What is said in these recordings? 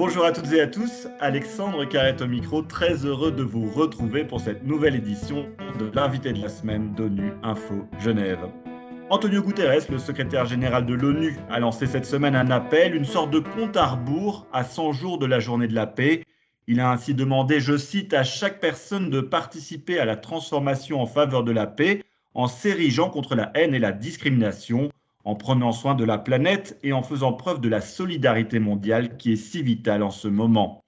Bonjour à toutes et à tous, Alexandre Carrette au micro, très heureux de vous retrouver pour cette nouvelle édition de l'invité de la semaine d'ONU Info Genève. Antonio Guterres, le secrétaire général de l'ONU, a lancé cette semaine un appel, une sorte de compte à rebours à 100 jours de la journée de la paix. Il a ainsi demandé, je cite, à chaque personne de participer à la transformation en faveur de la paix en s'érigeant contre la haine et la discrimination en prenant soin de la planète et en faisant preuve de la solidarité mondiale qui est si vitale en ce moment.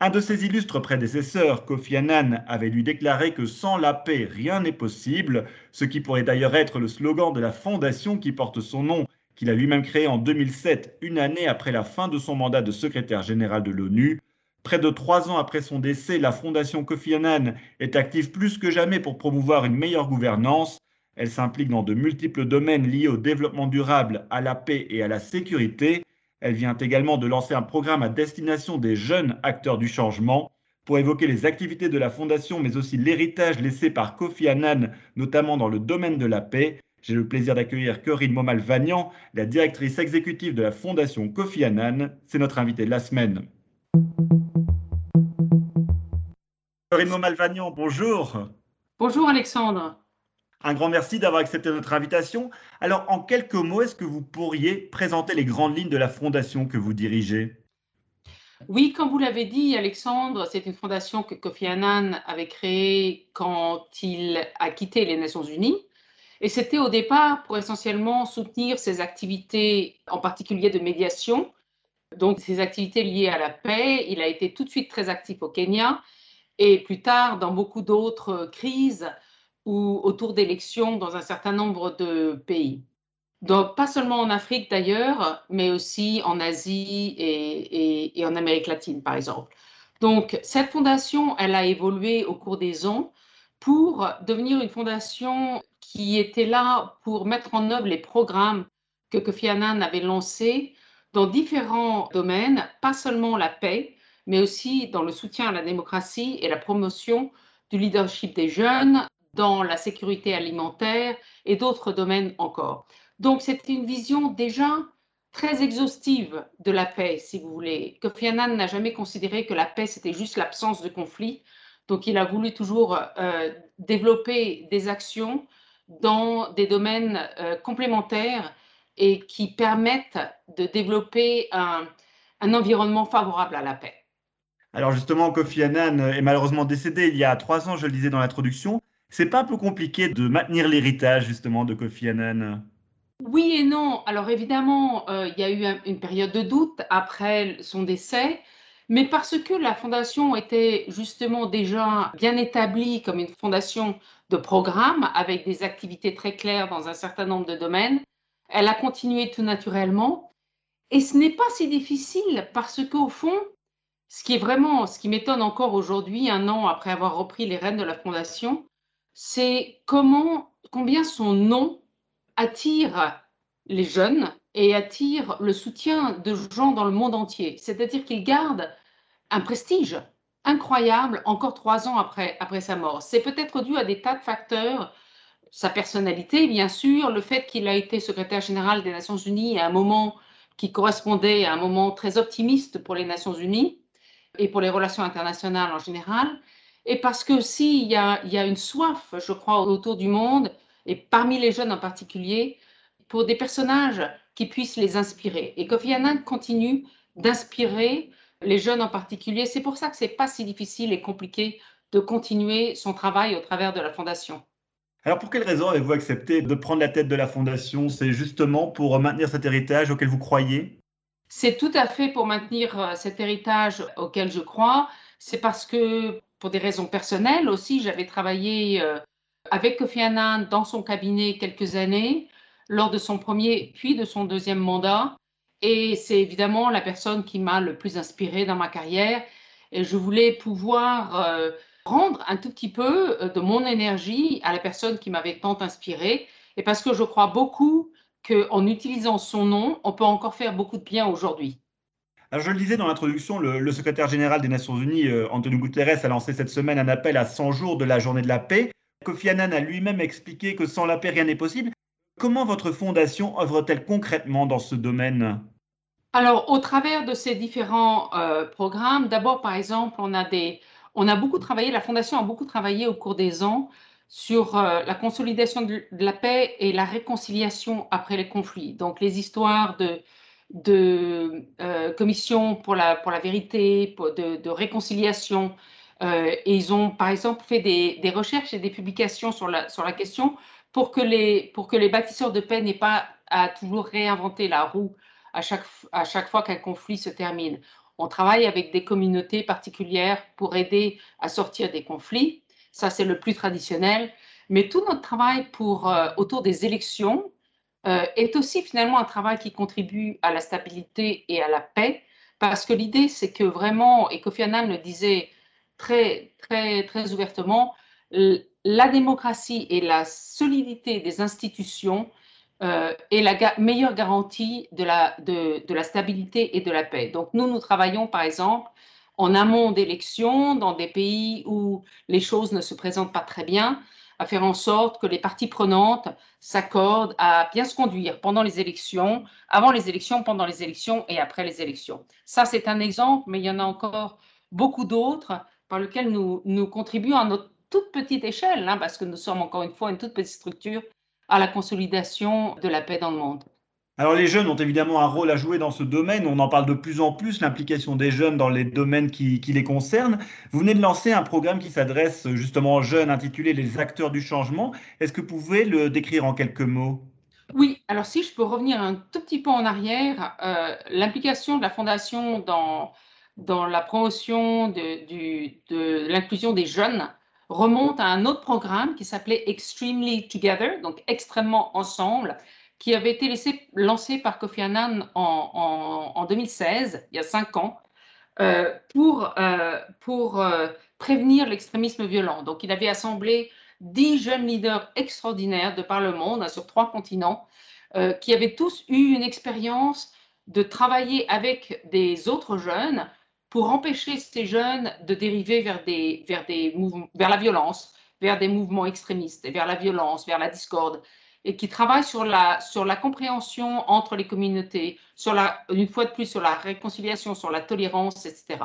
Un de ses illustres prédécesseurs, Kofi Annan, avait lui déclaré que sans la paix, rien n'est possible, ce qui pourrait d'ailleurs être le slogan de la fondation qui porte son nom, qu'il a lui-même créé en 2007, une année après la fin de son mandat de secrétaire général de l'ONU. Près de trois ans après son décès, la fondation Kofi Annan est active plus que jamais pour promouvoir une meilleure gouvernance elle s'implique dans de multiples domaines liés au développement durable, à la paix et à la sécurité. Elle vient également de lancer un programme à destination des jeunes acteurs du changement pour évoquer les activités de la Fondation, mais aussi l'héritage laissé par Kofi Annan, notamment dans le domaine de la paix. J'ai le plaisir d'accueillir Corinne Momal-Vagnan, la directrice exécutive de la Fondation Kofi Annan. C'est notre invitée de la semaine. Corinne Momal-Vagnan, bonjour. Bonjour Alexandre. Un grand merci d'avoir accepté notre invitation. Alors, en quelques mots, est-ce que vous pourriez présenter les grandes lignes de la fondation que vous dirigez? Oui, comme vous l'avez dit, Alexandre, c'est une fondation que Kofi Annan avait créée quand il a quitté les Nations Unies. Et c'était au départ pour essentiellement soutenir ses activités, en particulier de médiation, donc ses activités liées à la paix. Il a été tout de suite très actif au Kenya et plus tard dans beaucoup d'autres crises ou autour d'élections dans un certain nombre de pays. Donc, pas seulement en Afrique d'ailleurs, mais aussi en Asie et, et, en Amérique latine, par exemple. Donc, cette fondation, elle a évolué au cours des ans pour devenir une fondation qui était là pour mettre en œuvre les programmes que Kofi Annan avait lancés dans différents domaines, pas seulement la paix, mais aussi dans le soutien à la démocratie et la promotion du leadership des jeunes, dans la sécurité alimentaire et d'autres domaines encore. Donc c'est une vision déjà très exhaustive de la paix, si vous voulez. Kofi Annan n'a jamais considéré que la paix, c'était juste l'absence de conflit. Donc il a voulu toujours euh, développer des actions dans des domaines euh, complémentaires et qui permettent de développer un, un environnement favorable à la paix. Alors justement, Kofi Annan est malheureusement décédé il y a trois ans, je le disais dans l'introduction. C'est pas un peu compliqué de maintenir l'héritage justement de Kofi Annan? Oui et non. Alors évidemment, euh, il y a eu une période de doute après son décès, mais parce que la fondation était justement déjà bien établie comme une fondation de programme avec des activités très claires dans un certain nombre de domaines, elle a continué tout naturellement. Et ce n'est pas si difficile parce qu'au fond, ce qui est vraiment, ce qui m'étonne encore aujourd'hui, un an après avoir repris les rênes de la fondation, c'est comment, combien son nom attire les jeunes et attire le soutien de gens dans le monde entier. C'est-à-dire qu'il garde un prestige incroyable encore trois ans après, après sa mort. C'est peut-être dû à des tas de facteurs, sa personnalité, bien sûr, le fait qu'il a été secrétaire général des Nations Unies à un moment qui correspondait à un moment très optimiste pour les Nations Unies et pour les relations internationales en général, et parce que s'il y a, y a une soif, je crois, autour du monde, et parmi les jeunes en particulier, pour des personnages qui puissent les inspirer. Et Kofi Annan continue d'inspirer les jeunes en particulier. C'est pour ça que ce n'est pas si difficile et compliqué de continuer son travail au travers de la Fondation. Alors pour quelle raison avez-vous accepté de prendre la tête de la Fondation? C'est justement pour maintenir cet héritage auquel vous croyez? C'est tout à fait pour maintenir euh, cet héritage auquel je crois. C'est parce que pour des raisons personnelles aussi. J'avais travaillé euh, avec Kofi Annan dans son cabinet quelques années, lors de son premier puis de son deuxième mandat. Et c'est évidemment la personne qui m'a le plus inspiré dans ma carrière. Et je voulais pouvoir euh, rendre un tout petit peu euh, de mon énergie à la personne qui m'avait tant inspiré. Et parce que je crois beaucoup qu'en utilisant son nom, on peut encore faire beaucoup de bien aujourd'hui je le disais dans l'introduction, le, secrétaire général des Nations Unies, euh, Antonio Guterres, a lancé cette semaine un appel à 100 jours de la journée de la paix. Kofi Annan a lui-même expliqué que sans la paix, rien n'est possible. Comment votre fondation œuvre-t-elle concrètement dans ce domaine? Alors, au travers de ces différents euh, programmes, d'abord, par exemple, on a, des, on a beaucoup travaillé, la Fondation a beaucoup travaillé au cours des ans sur euh, la consolidation de, la paix et la réconciliation après les conflits. Donc, les histoires de, de euh, commissions pour la, pour la vérité, de, réconciliation. et ils ont, par exemple, fait des, des, recherches et des publications sur la, sur la question pour que les, pour que les bâtisseurs de paix n'aient pas à toujours réinventer la roue à chaque, à chaque fois qu'un conflit se termine. On travaille avec des communautés particulières pour aider à sortir des conflits. Ça, c'est le plus traditionnel. Mais tout notre travail pour, euh, autour des élections euh, est aussi finalement un travail qui contribue à la stabilité et à la paix. Parce que l'idée, c'est que vraiment, et Kofi Annan le disait très, très, très ouvertement, la démocratie et la solidité des institutions euh, est la meilleure garantie de la, de, de, la stabilité et de la paix. Donc nous, nous travaillons par exemple en amont d'élections dans des pays où les choses ne se présentent pas très bien, à faire en sorte que les parties prenantes s'accordent à bien se conduire pendant les élections, avant les élections, pendant les élections et après les élections. Ça, c'est un exemple, mais il y en a encore beaucoup d'autres par lesquels nous, contribuons à notre toute petite échelle, hein, parce que nous sommes encore une fois une toute petite structure, à la consolidation de la paix dans le monde. Alors les jeunes ont évidemment un rôle à jouer dans ce domaine, on en parle de plus en plus, l'implication des jeunes dans les domaines qui, les concernent. Vous venez de lancer un programme qui s'adresse justement aux jeunes intitulé Les acteurs du changement. Est-ce que vous pouvez le décrire en quelques mots? Oui, alors si je peux revenir un tout petit peu en arrière, euh, l'implication de la Fondation dans, la promotion de l'inclusion des jeunes remonte à un autre programme qui s'appelait Extremely Together, donc extrêmement ensemble, qui avait été laissé, lancé par Kofi Annan en, en, 2016, il y a cinq ans, euh, pour, euh, euh, prévenir l'extrémisme violent. Donc, il avait assemblé dix jeunes leaders extraordinaires de par le monde, hein, sur trois continents, qui avaient tous eu une expérience de travailler avec des autres jeunes pour empêcher ces jeunes de dériver vers la violence, vers des mouvements extrémistes, vers la violence, vers la discorde, et qui travaillent sur la, sur la compréhension entre les communautés, sur la, une fois de plus sur la réconciliation, sur la tolérance, etc.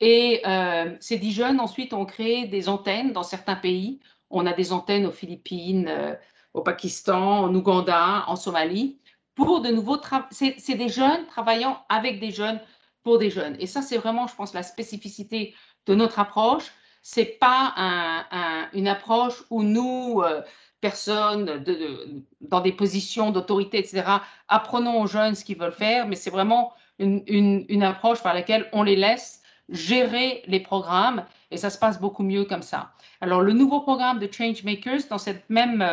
Et euh, ces dix jeunes, ensuite, ont créé des antennes dans certains pays. On a des antennes aux Philippines, euh, au Pakistan, en Ouganda, en Somalie, pour de nouveaux... C'est des jeunes travaillant avec des jeunes pour des jeunes. Et ça, c'est vraiment, je pense, la spécificité de notre approche. C'est pas une approche où nous, euh, personnes dans des positions d'autorité, etc., apprenons aux jeunes ce qu'ils veulent faire, mais c'est vraiment une, approche par laquelle on les laisse gérer les programmes et ça se passe beaucoup mieux comme ça. Alors, le nouveau programme de Changemakers, dans cette même,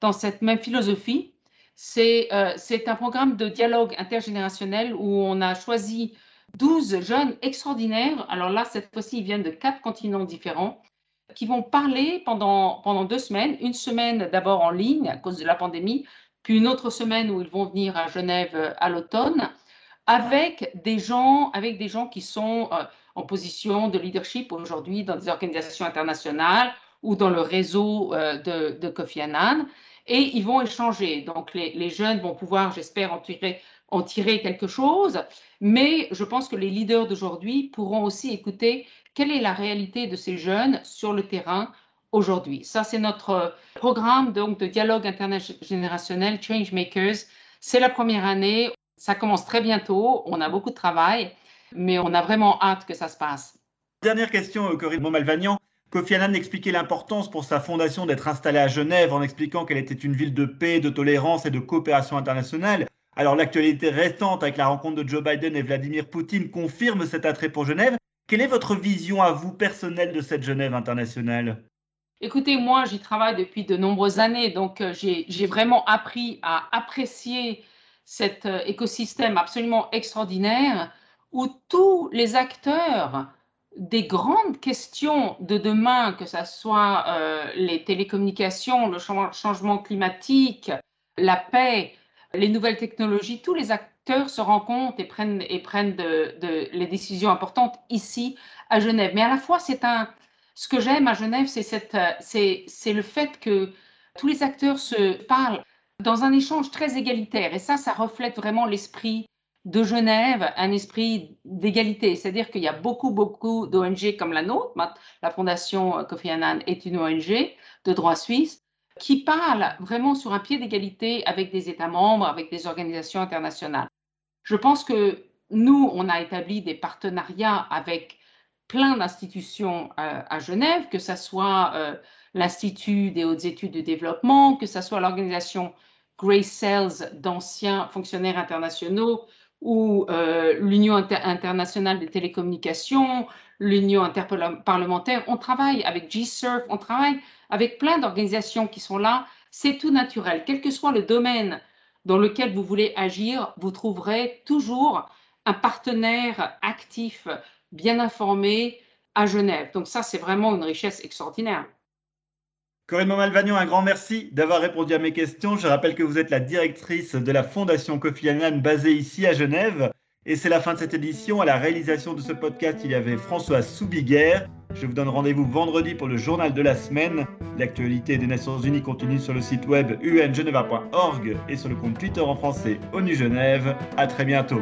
dans cette même philosophie, c'est euh, un programme de dialogue intergénérationnel où on a choisi 12 jeunes extraordinaires. Alors là, cette fois-ci, ils viennent de quatre continents différents qui vont parler pendant, pendant deux semaines. Une semaine d'abord en ligne à cause de la pandémie, puis une autre semaine où ils vont venir à Genève à l'automne avec des gens, avec des gens qui sont euh, en position de leadership aujourd'hui dans des organisations internationales ou dans le réseau euh, de, de, Kofi Annan. Et ils vont échanger. Donc les, les jeunes vont pouvoir, j'espère, en tirer en tirer quelque chose, mais je pense que les leaders d'aujourd'hui pourront aussi écouter quelle est la réalité de ces jeunes sur le terrain aujourd'hui? Ça, c'est notre programme donc, de dialogue intergénérationnel Changemakers. C'est la première année, ça commence très bientôt, on a beaucoup de travail, mais on a vraiment hâte que ça se passe. Dernière question, euh, Corinne Malvagnan. Kofi Annan expliquait l'importance pour sa fondation d'être installée à Genève en expliquant qu'elle était une ville de paix, de tolérance et de coopération internationale. Alors l'actualité récente avec la rencontre de Joe Biden et Vladimir Poutine confirme cet attrait pour Genève. Quelle est votre vision à vous personnelle de cette Genève internationale? Écoutez, moi j'y travaille depuis de nombreuses années, donc euh, j'ai vraiment appris à apprécier cet euh, écosystème absolument extraordinaire où tous les acteurs des grandes questions de demain, que ce soit euh, les télécommunications, le changement climatique, la paix, les nouvelles technologies, tous les acteurs se rencontrent et prennent, et prennent les décisions importantes ici à Genève. Mais à la fois, c'est un, ce que j'aime à Genève, c'est, c'est le fait que tous les acteurs se parlent dans un échange très égalitaire. Et ça, ça reflète vraiment l'esprit, de Genève un esprit d'égalité. C'est-à-dire qu'il y a beaucoup, beaucoup d'ONG comme la nôtre. La Fondation Kofi Annan est une ONG de droit suisse qui parle vraiment sur un pied d'égalité avec des États membres, avec des organisations internationales. Je pense que nous, on a établi des partenariats avec plein d'institutions euh, à Genève, que ce soit euh, l'Institut des hautes études de développement, que ce soit l'organisation Grace Cells d'anciens fonctionnaires internationaux ou euh, l'Union internationale des télécommunications, l'Union interparlementaire. On travaille avec G-Surf, on travaille avec plein d'organisations qui sont là. C'est tout naturel. Quel que soit le domaine dans lequel vous voulez agir, vous trouverez toujours un partenaire actif, bien informé à Genève. Donc ça, c'est vraiment une richesse extraordinaire. Corinne Malvagnon, un grand merci d'avoir répondu à mes questions. Je rappelle que vous êtes la directrice de la Fondation Kofi Annan basée ici à Genève. Et c'est la fin de cette édition. À la réalisation de ce podcast, il y avait François Soubiguerre. Je vous donne rendez-vous vendredi pour le journal de la semaine. L'actualité des Nations Unies continue sur le site web ungeneva.org et sur le compte Twitter en français ONU Genève. À très bientôt.